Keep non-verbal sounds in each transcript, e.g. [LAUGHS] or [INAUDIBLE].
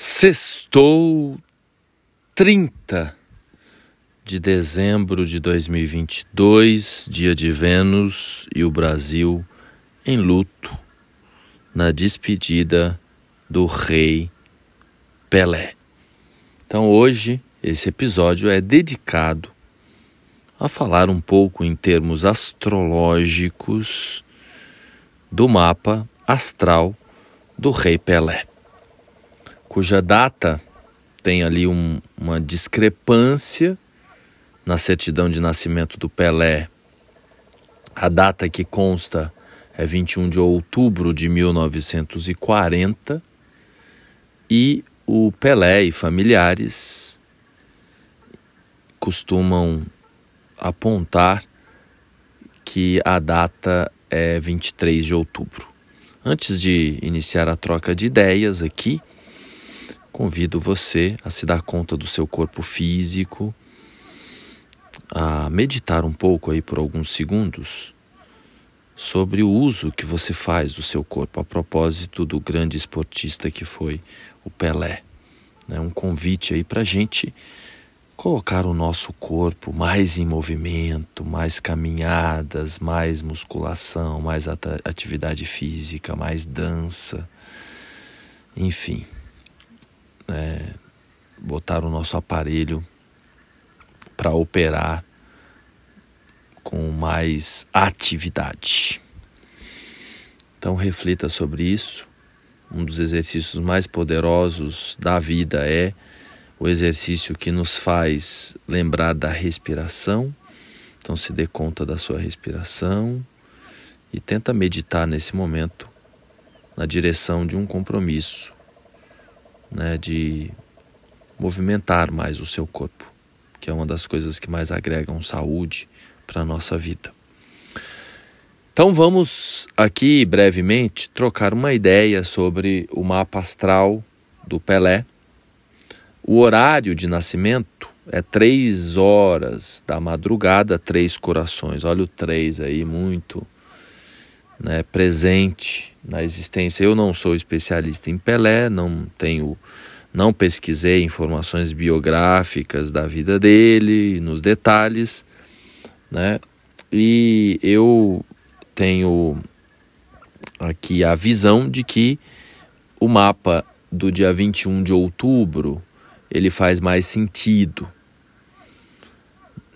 Sextou 30 de dezembro de 2022, dia de Vênus e o Brasil em luto na despedida do rei Pelé. Então hoje esse episódio é dedicado a falar um pouco em termos astrológicos do mapa astral do rei Pelé cuja data tem ali um, uma discrepância na certidão de nascimento do Pelé. A data que consta é 21 de outubro de 1940 e o Pelé e familiares costumam apontar que a data é 23 de outubro. Antes de iniciar a troca de ideias aqui, convido você a se dar conta do seu corpo físico, a meditar um pouco aí por alguns segundos sobre o uso que você faz do seu corpo a propósito do grande esportista que foi o Pelé. É um convite aí para a gente colocar o nosso corpo mais em movimento, mais caminhadas, mais musculação, mais atividade física, mais dança, enfim é, botar o nosso aparelho para operar com mais atividade. Então reflita sobre isso. Um dos exercícios mais poderosos da vida é o exercício que nos faz lembrar da respiração. Então se dê conta da sua respiração e tenta meditar nesse momento na direção de um compromisso né, de movimentar mais o seu corpo, que é uma das coisas que mais agregam saúde para a nossa vida. Então vamos aqui brevemente trocar uma ideia sobre o mapa astral do Pelé. O horário de nascimento é três horas da madrugada, três corações. Olha o três aí, muito né, presente na existência. Eu não sou especialista em Pelé, não tenho, não pesquisei informações biográficas da vida dele, nos detalhes, né? E eu tenho aqui a visão de que o mapa do dia 21 de outubro ele faz mais sentido,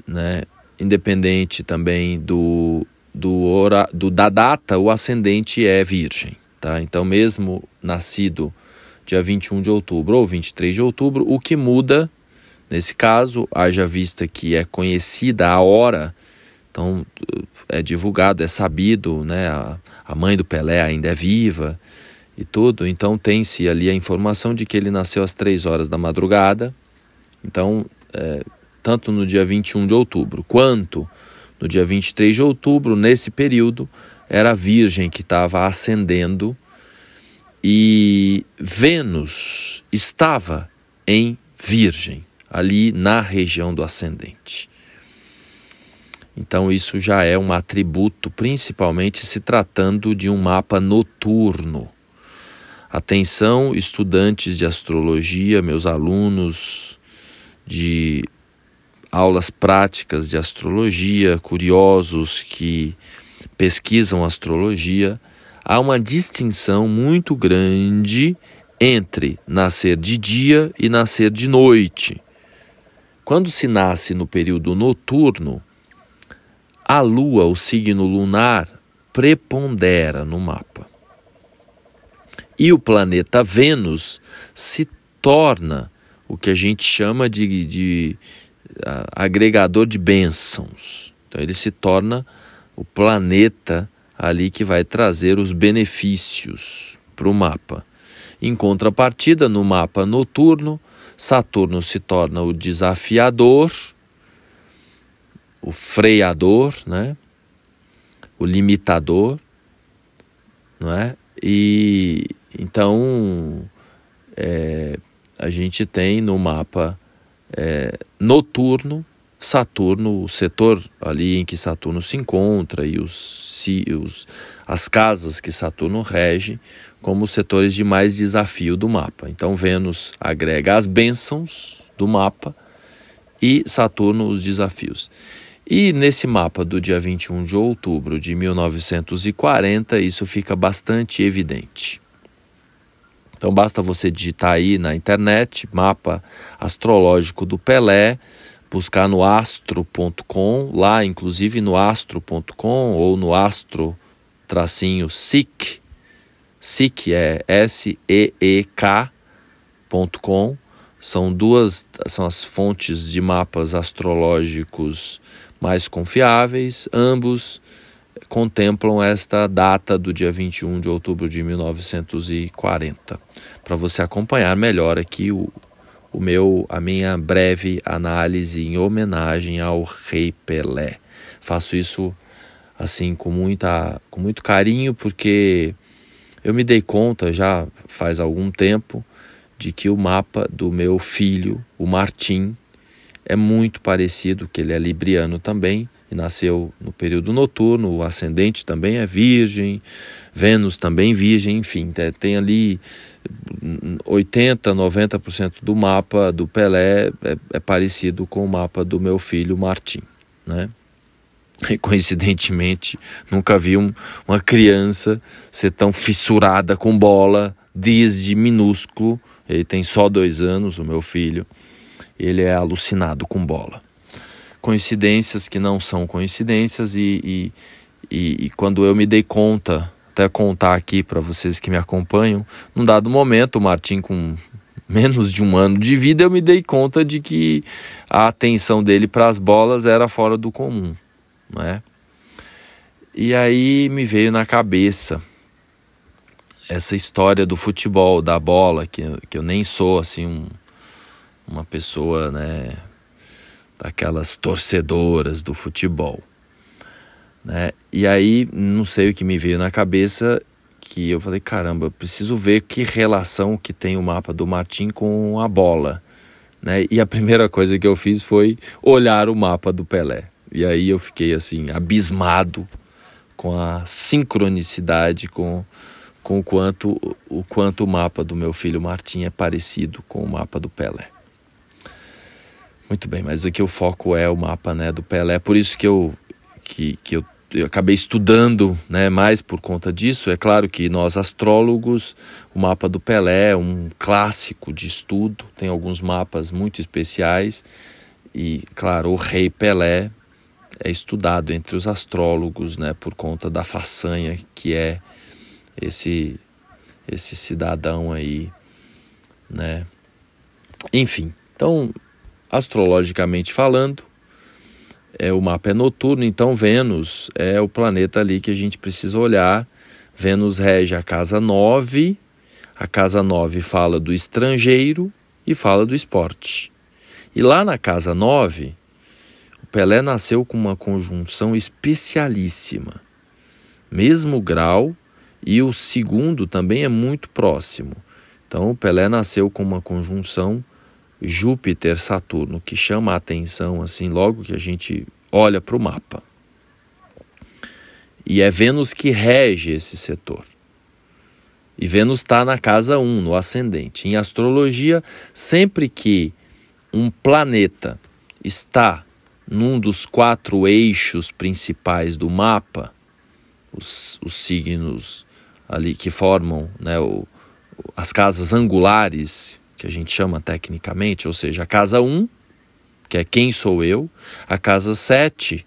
né? Independente também do do, do da data, o ascendente é virgem. Tá? Então, mesmo nascido dia 21 de outubro ou 23 de outubro, o que muda nesse caso, haja vista que é conhecida a hora, então é divulgado, é sabido, né? A, a mãe do Pelé ainda é viva e tudo, então tem-se ali a informação de que ele nasceu às 3 horas da madrugada, então, é, tanto no dia 21 de outubro quanto no dia 23 de outubro, nesse período, era a Virgem que estava ascendendo e Vênus estava em Virgem, ali na região do ascendente. Então, isso já é um atributo, principalmente se tratando de um mapa noturno. Atenção, estudantes de astrologia, meus alunos de aulas práticas de astrologia, curiosos que pesquisam astrologia, há uma distinção muito grande entre nascer de dia e nascer de noite. Quando se nasce no período noturno, a lua, o signo lunar, prepondera no mapa. E o planeta Vênus se torna o que a gente chama de, de agregador de bênçãos. Então ele se torna o planeta ali que vai trazer os benefícios para o mapa. Em contrapartida, no mapa noturno, Saturno se torna o desafiador, o freador, né? o limitador, não é? E então é, a gente tem no mapa é, noturno Saturno, o setor ali em que Saturno se encontra e os, os, as casas que Saturno rege como setores de mais desafio do mapa. Então, Vênus agrega as bênçãos do mapa e Saturno os desafios. E nesse mapa do dia 21 de outubro de 1940, isso fica bastante evidente. Então basta você digitar aí na internet mapa astrológico do Pelé, buscar no astro.com, lá inclusive no astro.com ou no astro tracinho SIC, SIC é S E E K.com. São duas são as fontes de mapas astrológicos mais confiáveis, ambos contemplam esta data do dia 21 de outubro de 1940, para você acompanhar melhor aqui o, o meu a minha breve análise em homenagem ao Rei Pelé. Faço isso assim com muita com muito carinho porque eu me dei conta já faz algum tempo de que o mapa do meu filho, o Martim, é muito parecido, que ele é libriano também, e nasceu no período noturno, o ascendente também é virgem, Vênus também virgem, enfim, tem ali 80, 90% do mapa do Pelé é, é, parecido com o mapa do meu filho Martim, né? E coincidentemente, nunca vi um, uma criança ser tão fissurada com bola desde minúsculo. Ele tem só dois anos, o meu filho. Ele é alucinado com bola coincidências que não são coincidências e, e, e, e quando eu me dei conta, até contar aqui para vocês que me acompanham, num dado momento, o Martim com menos de um ano de vida, eu me dei conta de que a atenção dele para as bolas era fora do comum, né? E aí me veio na cabeça essa história do futebol, da bola, que, que eu nem sou assim um, uma pessoa, né, daquelas torcedoras do futebol. Né? E aí, não sei o que me veio na cabeça, que eu falei, caramba, preciso ver que relação que tem o mapa do Martim com a bola. Né? E a [LAUGHS] primeira coisa que eu fiz foi olhar o mapa do Pelé. E aí eu fiquei assim, abismado com a sincronicidade, com, com o, quanto, o quanto o mapa do meu filho Martim é parecido com o mapa do Pelé. Muito bem, mas aqui o foco é o mapa né, do Pelé. Por isso que eu, que, que eu, eu acabei estudando né, mais por conta disso. É claro que nós, astrólogos, o mapa do Pelé é um clássico de estudo, tem alguns mapas muito especiais. E, claro, o Rei Pelé é estudado entre os astrólogos né, por conta da façanha que é esse, esse cidadão aí. Né? Enfim, então Astrologicamente falando, é, o mapa é noturno, então Vênus é o planeta ali que a gente precisa olhar. Vênus rege a casa 9, a casa 9 fala do estrangeiro e fala do esporte. E lá na casa 9, o Pelé nasceu com uma conjunção especialíssima, mesmo grau, e o segundo também é muito próximo. Então, o Pelé nasceu com uma conjunção Júpiter, Saturno, que chama a atenção assim logo que a gente olha para o mapa. E é Vênus que rege esse setor. E Vênus está na casa 1, no ascendente. Em astrologia, sempre que um planeta está num dos quatro eixos principais do mapa, os, os signos ali que formam né, o, as casas angulares que a gente chama tecnicamente, ou seja, a casa 1, que é quem sou eu, a casa 7,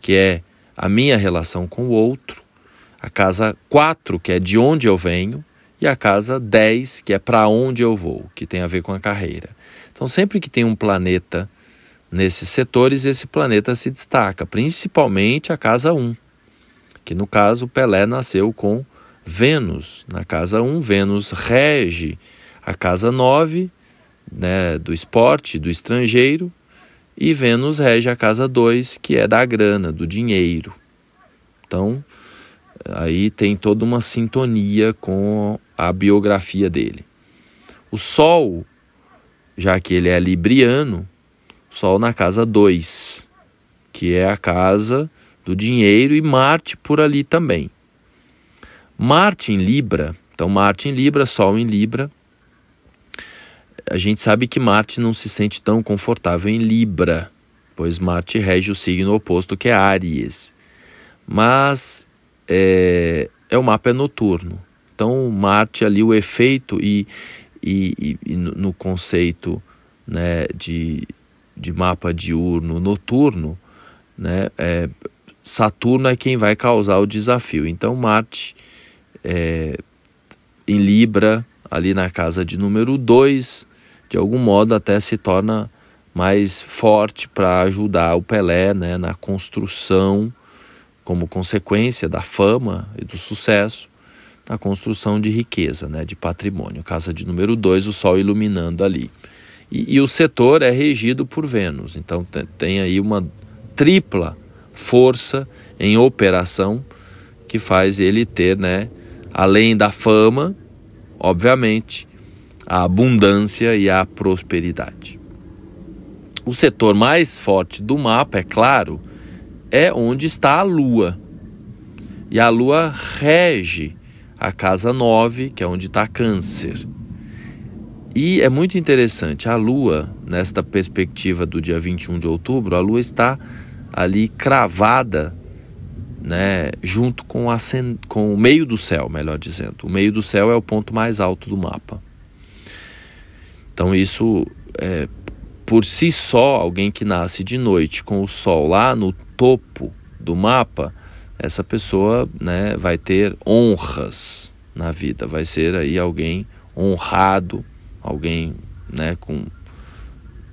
que é a minha relação com o outro, a casa 4, que é de onde eu venho, e a casa 10, que é para onde eu vou, que tem a ver com a carreira. Então, sempre que tem um planeta nesses setores, esse planeta se destaca, principalmente a casa 1, que no caso Pelé nasceu com Vênus. Na casa 1, Vênus rege a casa 9, né, do esporte, do estrangeiro, e Vênus rege a casa 2, que é da grana, do dinheiro. Então, aí tem toda uma sintonia com a biografia dele. O Sol, já que ele é libriano, Sol na casa 2, que é a casa do dinheiro, e Marte por ali também. Marte em Libra, então Marte em Libra, Sol em Libra. A gente sabe que Marte não se sente tão confortável em Libra, pois Marte rege o signo oposto que é Áries. Mas é, é o mapa é noturno. Então Marte ali o efeito e, e, e no conceito né, de, de mapa diurno noturno, né, é, Saturno é quem vai causar o desafio. Então Marte é, em Libra, ali na casa de número 2, de algum modo até se torna mais forte para ajudar o Pelé né, na construção, como consequência da fama e do sucesso, na construção de riqueza, né, de patrimônio. Casa de número 2, o Sol iluminando ali. E, e, o setor é regido por Vênus, então tem, tem aí uma tripla força em operação que faz ele ter, né, além da fama, obviamente, a abundância e a prosperidade. O setor mais forte do mapa, é claro, é onde está a Lua. E a Lua rege a casa 9, que é onde está Câncer. E é muito interessante, a Lua, nesta perspectiva do dia 21 de outubro, a Lua está ali cravada né, junto com, a, com o meio do céu, melhor dizendo. O meio do céu é o ponto mais alto do mapa. Então, isso é, por si só, alguém que nasce de noite com o sol lá no topo do mapa, essa pessoa né, vai ter honras na vida, vai ser aí alguém honrado, alguém né, com,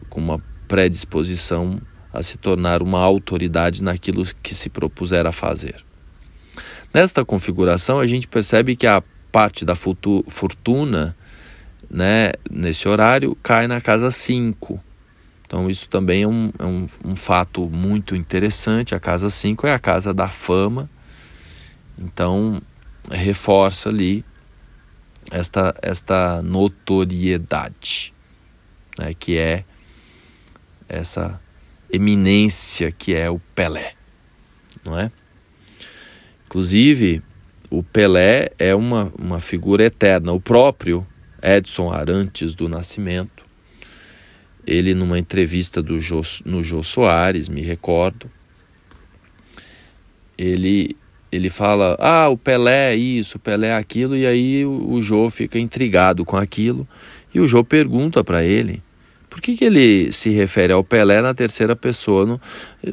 com uma predisposição a se tornar uma autoridade naquilo que se propuser a fazer. Nesta configuração, a gente percebe que a parte da fortuna, né, nesse horário, cai na casa 5. Então, isso também é um, é um, um fato muito interessante. A casa 5 é a casa da fama, então reforça ali esta, esta notoriedade, né, que é essa eminência que é o Pelé, não é? Inclusive, o Pelé é uma, uma figura eterna. O próprio Edson Arantes do Nascimento, ele numa entrevista do Jô, no Jô Soares, me recordo, ele ele fala, ah, o Pelé é isso, o Pelé é aquilo, e aí o, o Jô fica intrigado com aquilo, e o Jô pergunta para ele, por que, que ele se refere ao Pelé na terceira pessoa? Não,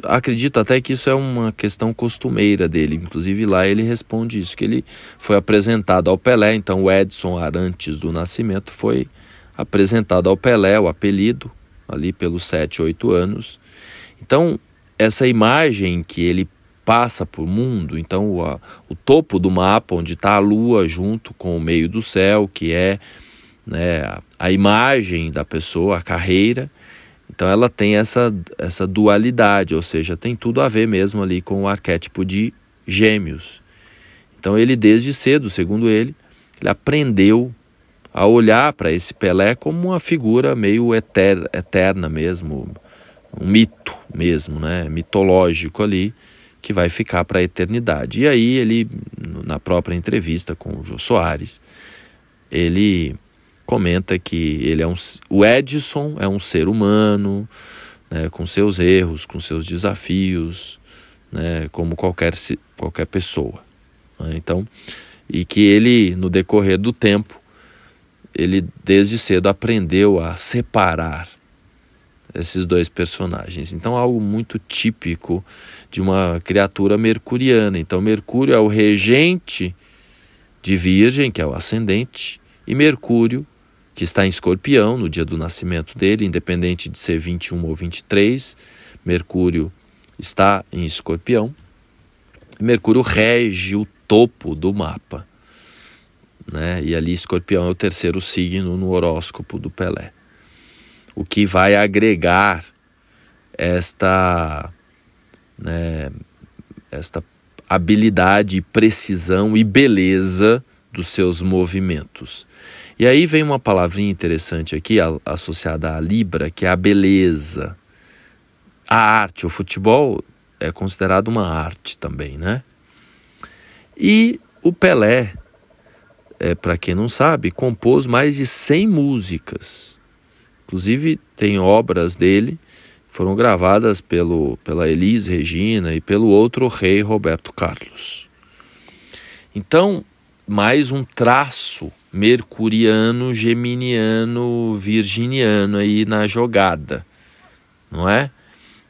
acredito até que isso é uma questão costumeira dele. Inclusive lá ele responde isso, que ele foi apresentado ao Pelé, então o Edson Arantes do Nascimento foi apresentado ao Pelé, o apelido, ali pelos 7, 8 anos. Então, essa imagem que ele passa por mundo, então o, a, o topo do mapa, onde está a lua junto com o meio do céu, que é né, a, imagem da pessoa, a carreira. Então ela tem essa, essa dualidade, ou seja, tem tudo a ver mesmo ali com o arquétipo de gêmeos. Então ele desde cedo, segundo ele, ele aprendeu a olhar para esse Pelé como uma figura meio eter, eterna mesmo, um mito mesmo, né, mitológico ali, que vai ficar para a eternidade. E aí ele, na própria entrevista com o Jô Soares, ele comenta que ele é um, o Edison é um ser humano, né, com seus erros, com seus desafios, né, como qualquer, qualquer pessoa. Né, então, e que ele, no decorrer do tempo, ele desde cedo aprendeu a separar esses dois personagens. Então, algo muito típico de uma criatura mercuriana. Então, Mercúrio é o regente de Virgem, que é o ascendente, e Mercúrio que está em escorpião no dia do nascimento dele, independente de ser 21 ou 23. Mercúrio está em escorpião. Mercúrio rege o topo do mapa. Né? E ali escorpião é o terceiro signo no horóscopo do Pelé. O que vai agregar esta, né, esta habilidade, precisão e beleza dos seus movimentos. E aí vem uma palavrinha interessante aqui, associada à Libra, que é a beleza. a arte, o futebol é considerado uma arte também, né? E o Pelé, é, para quem não sabe, compôs mais de 100 músicas. Inclusive, tem obras dele foram gravadas pelo, pela Elis Regina e pelo outro rei Roberto Carlos. Então, mais um traço mercuriano, geminiano, virginiano aí na jogada, não é?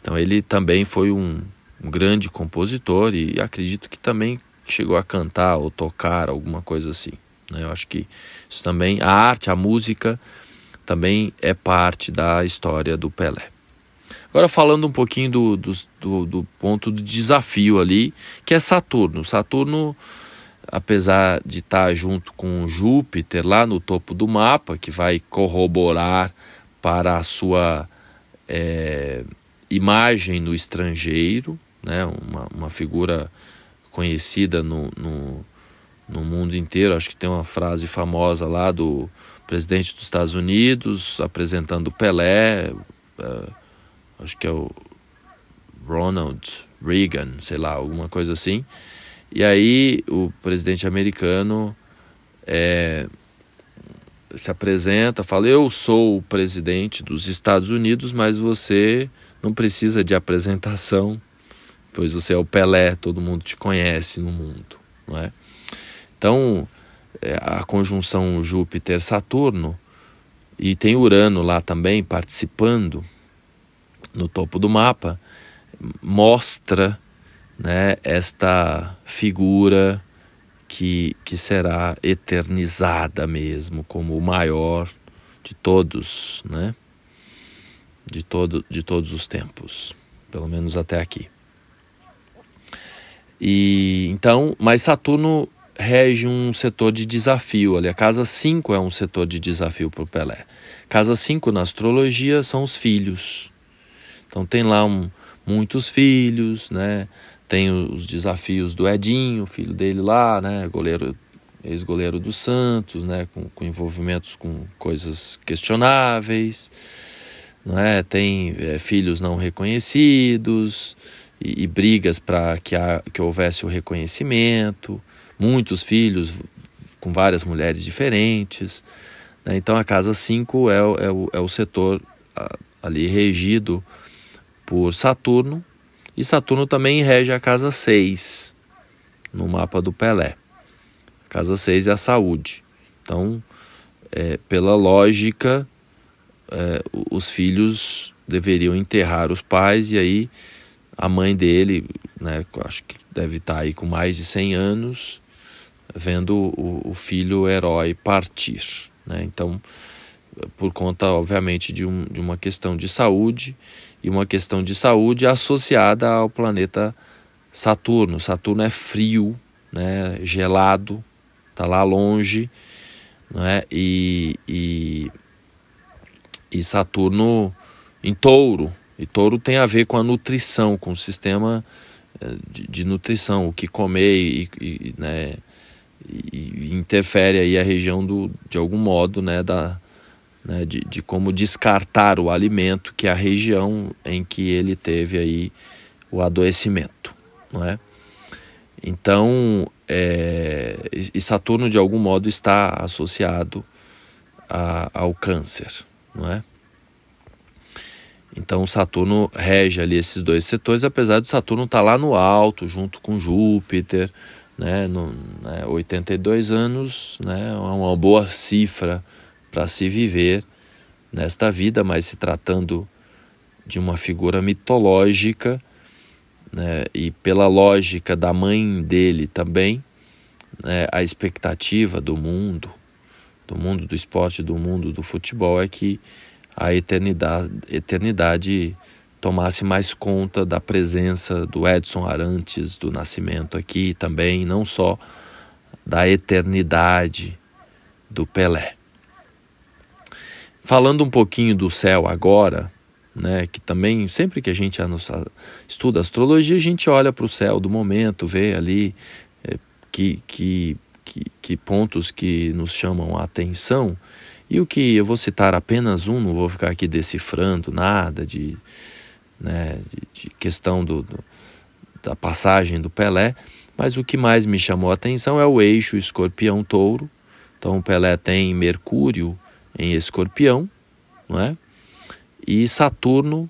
Então ele também foi um, um grande compositor e acredito que também chegou a cantar ou tocar alguma coisa assim. Né? Eu acho que isso também, a arte, a música também é parte da história do Pelé. Agora falando um pouquinho do, do, do, do ponto do desafio ali, que é Saturno. Saturno, apesar de estar junto com Júpiter lá no topo do mapa, que vai corroborar para a sua é, imagem no estrangeiro, né? uma, uma figura conhecida no, no, no mundo inteiro. Acho que tem uma frase famosa lá do presidente dos Estados Unidos apresentando Pelé. Uh, acho que é o Ronald Reagan, sei lá, alguma coisa assim. E aí o presidente americano é, se apresenta, fala: Eu sou o presidente dos Estados Unidos, mas você não precisa de apresentação, pois você é o Pelé, todo mundo te conhece no mundo, não é? Então, é, a conjunção Júpiter-Saturno, e tem Urano lá também participando, no topo do mapa, mostra né, esta figura que, que será eternizada mesmo como o maior de todos, né? De, todo, de todos os tempos, pelo menos até aqui. E então, mas Saturno rege um setor de desafio ali. A casa 5 é um setor de desafio para o Pelé. Casa 5 na astrologia são os filhos. Então tem lá um, muitos filhos, né? Tem os desafios do Edinho, filho dele lá, né? Goleiro, ex-goleiro do Santos, né? Com, com, envolvimentos com coisas questionáveis, né? Tem é, filhos não reconhecidos e, e brigas para que, que houvesse o reconhecimento. Muitos filhos com várias mulheres diferentes. Né? Então a casa 5 é, é, é o setor ali regido por Saturno, e Saturno também rege a casa 6 no mapa do Pelé. A casa 6 é a saúde. Então, é, pela lógica, é, os filhos deveriam enterrar os pais e aí a mãe dele, né, acho que deve estar aí com mais de 100 anos, vendo o, o filho herói partir. Né? Então, por conta, obviamente, de, um, de uma questão de saúde e uma questão de saúde associada ao planeta Saturno. Saturno é frio, né, gelado, está lá longe, né, e, e, e Saturno em touro. E touro tem a ver com a nutrição, com o sistema eh, de, de nutrição, o que comer e, e né, e interfere aí a região do, de algum modo né, da, né, de, de como descartar o alimento, que é a região em que ele teve aí o adoecimento, não é? Então, é, e Saturno de algum modo está associado a, ao câncer, não é? Então Saturno rege ali esses dois setores, apesar de Saturno estar tá lá no alto, junto com Júpiter, né, no, né, 82 anos, né, é uma boa cifra para se viver nesta vida, mas se tratando de uma figura mitológica, né, e pela lógica da mãe dele também, né, a expectativa do mundo, do mundo do esporte, do mundo do futebol, é que a eternidade, eternidade tomasse mais conta da presença do Edson Arantes do Nascimento aqui também, não só da eternidade do Pelé. Falando um pouquinho do céu agora, né, que também sempre que a gente estuda astrologia, a gente olha para o céu do momento, vê ali é, que, que, que, que pontos que nos chamam a atenção. E o que eu vou citar apenas um, não vou ficar aqui decifrando nada de né, de, de questão do, do, da passagem do Pelé, mas o que mais me chamou a atenção é o eixo escorpião-touro. Então o Pelé tem Mercúrio em escorpião, não é? e Saturno,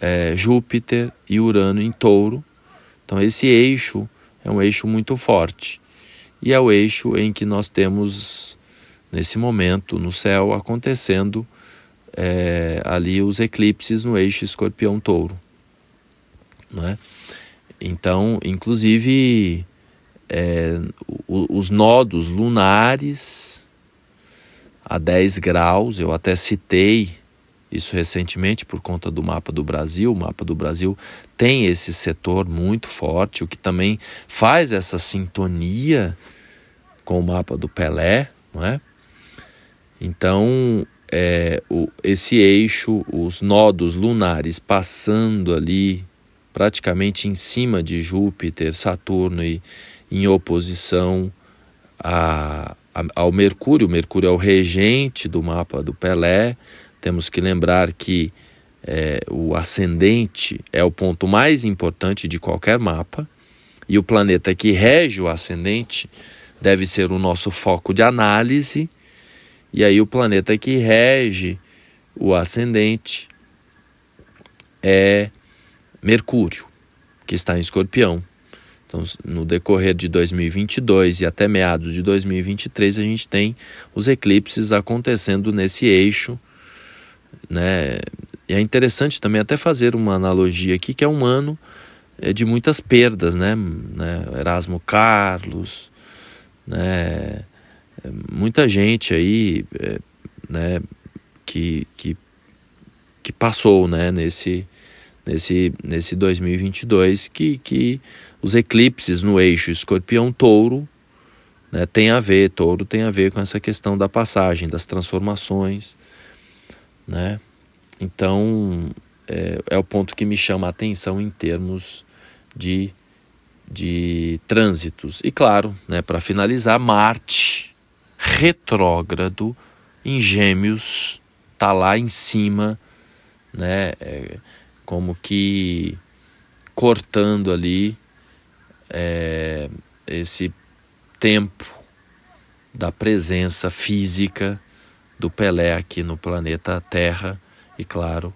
é, Júpiter e Urano em touro. Então esse eixo é um eixo muito forte e é o eixo em que nós temos nesse momento no céu acontecendo é, ali os eclipses no eixo escorpião-touro. Né? Então, inclusive, é, os nodos lunares a 10 graus, eu até citei isso recentemente por conta do mapa do Brasil. O mapa do Brasil tem esse setor muito forte, o que também faz essa sintonia com o mapa do Pelé, não é? Então, é, o, esse eixo, os nodos lunares passando ali praticamente em cima de Júpiter, Saturno e em oposição a, a, ao Mercúrio. O Mercúrio é o regente do mapa do Pelé. Temos que lembrar que é, o ascendente é o ponto mais importante de qualquer mapa e o planeta que rege o ascendente deve ser o nosso foco de análise e aí o planeta que rege o ascendente é Mercúrio, que está em Escorpião. Então, no decorrer de 2022 e até meados de 2023, a gente tem os eclipses acontecendo nesse eixo, né? E é interessante também até fazer uma analogia aqui, que é um ano é, de muitas perdas, né? né? Erasmo Carlos, né? muita gente aí é, né, que, que, que passou né, nesse, nesse, nesse 2022 que, que os eclipses no eixo escorpião-touro né, tem a ver, touro tem a ver com essa questão da passagem, das transformações, né? Então, é, é o ponto que me chama a atenção em termos de, de trânsitos. E claro, né, para finalizar, Marte, retrógrado em Gêmeos, tá lá em cima, né? É, como que cortando ali é, esse tempo da presença física do Pelé aqui no planeta Terra e claro,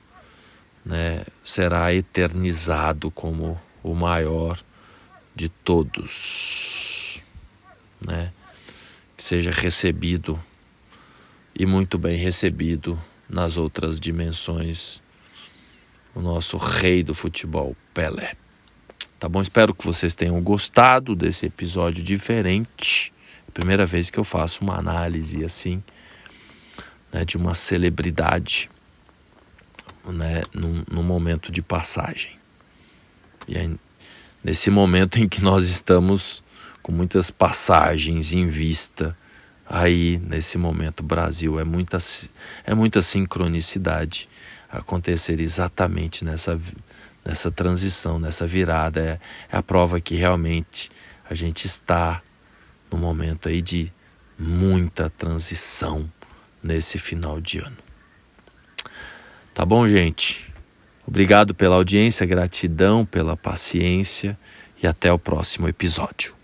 né, será eternizado como o maior de todos, né? que seja recebido e muito bem recebido nas outras dimensões o nosso rei do futebol, Pelé. Tá bom? Espero que vocês tenham gostado desse episódio diferente. É primeira vez que eu faço uma análise assim, né, de uma celebridade, né, num, num momento de passagem. E aí, nesse momento em que nós estamos com muitas passagens em vista aí nesse momento Brasil é muita é muita sincronicidade acontecer exatamente nessa nessa transição nessa virada. É, é a prova que realmente a gente está no momento aí de muita transição nesse final de ano. Tá bom gente? Obrigado pela audiência gratidão pela paciência e até o próximo episódio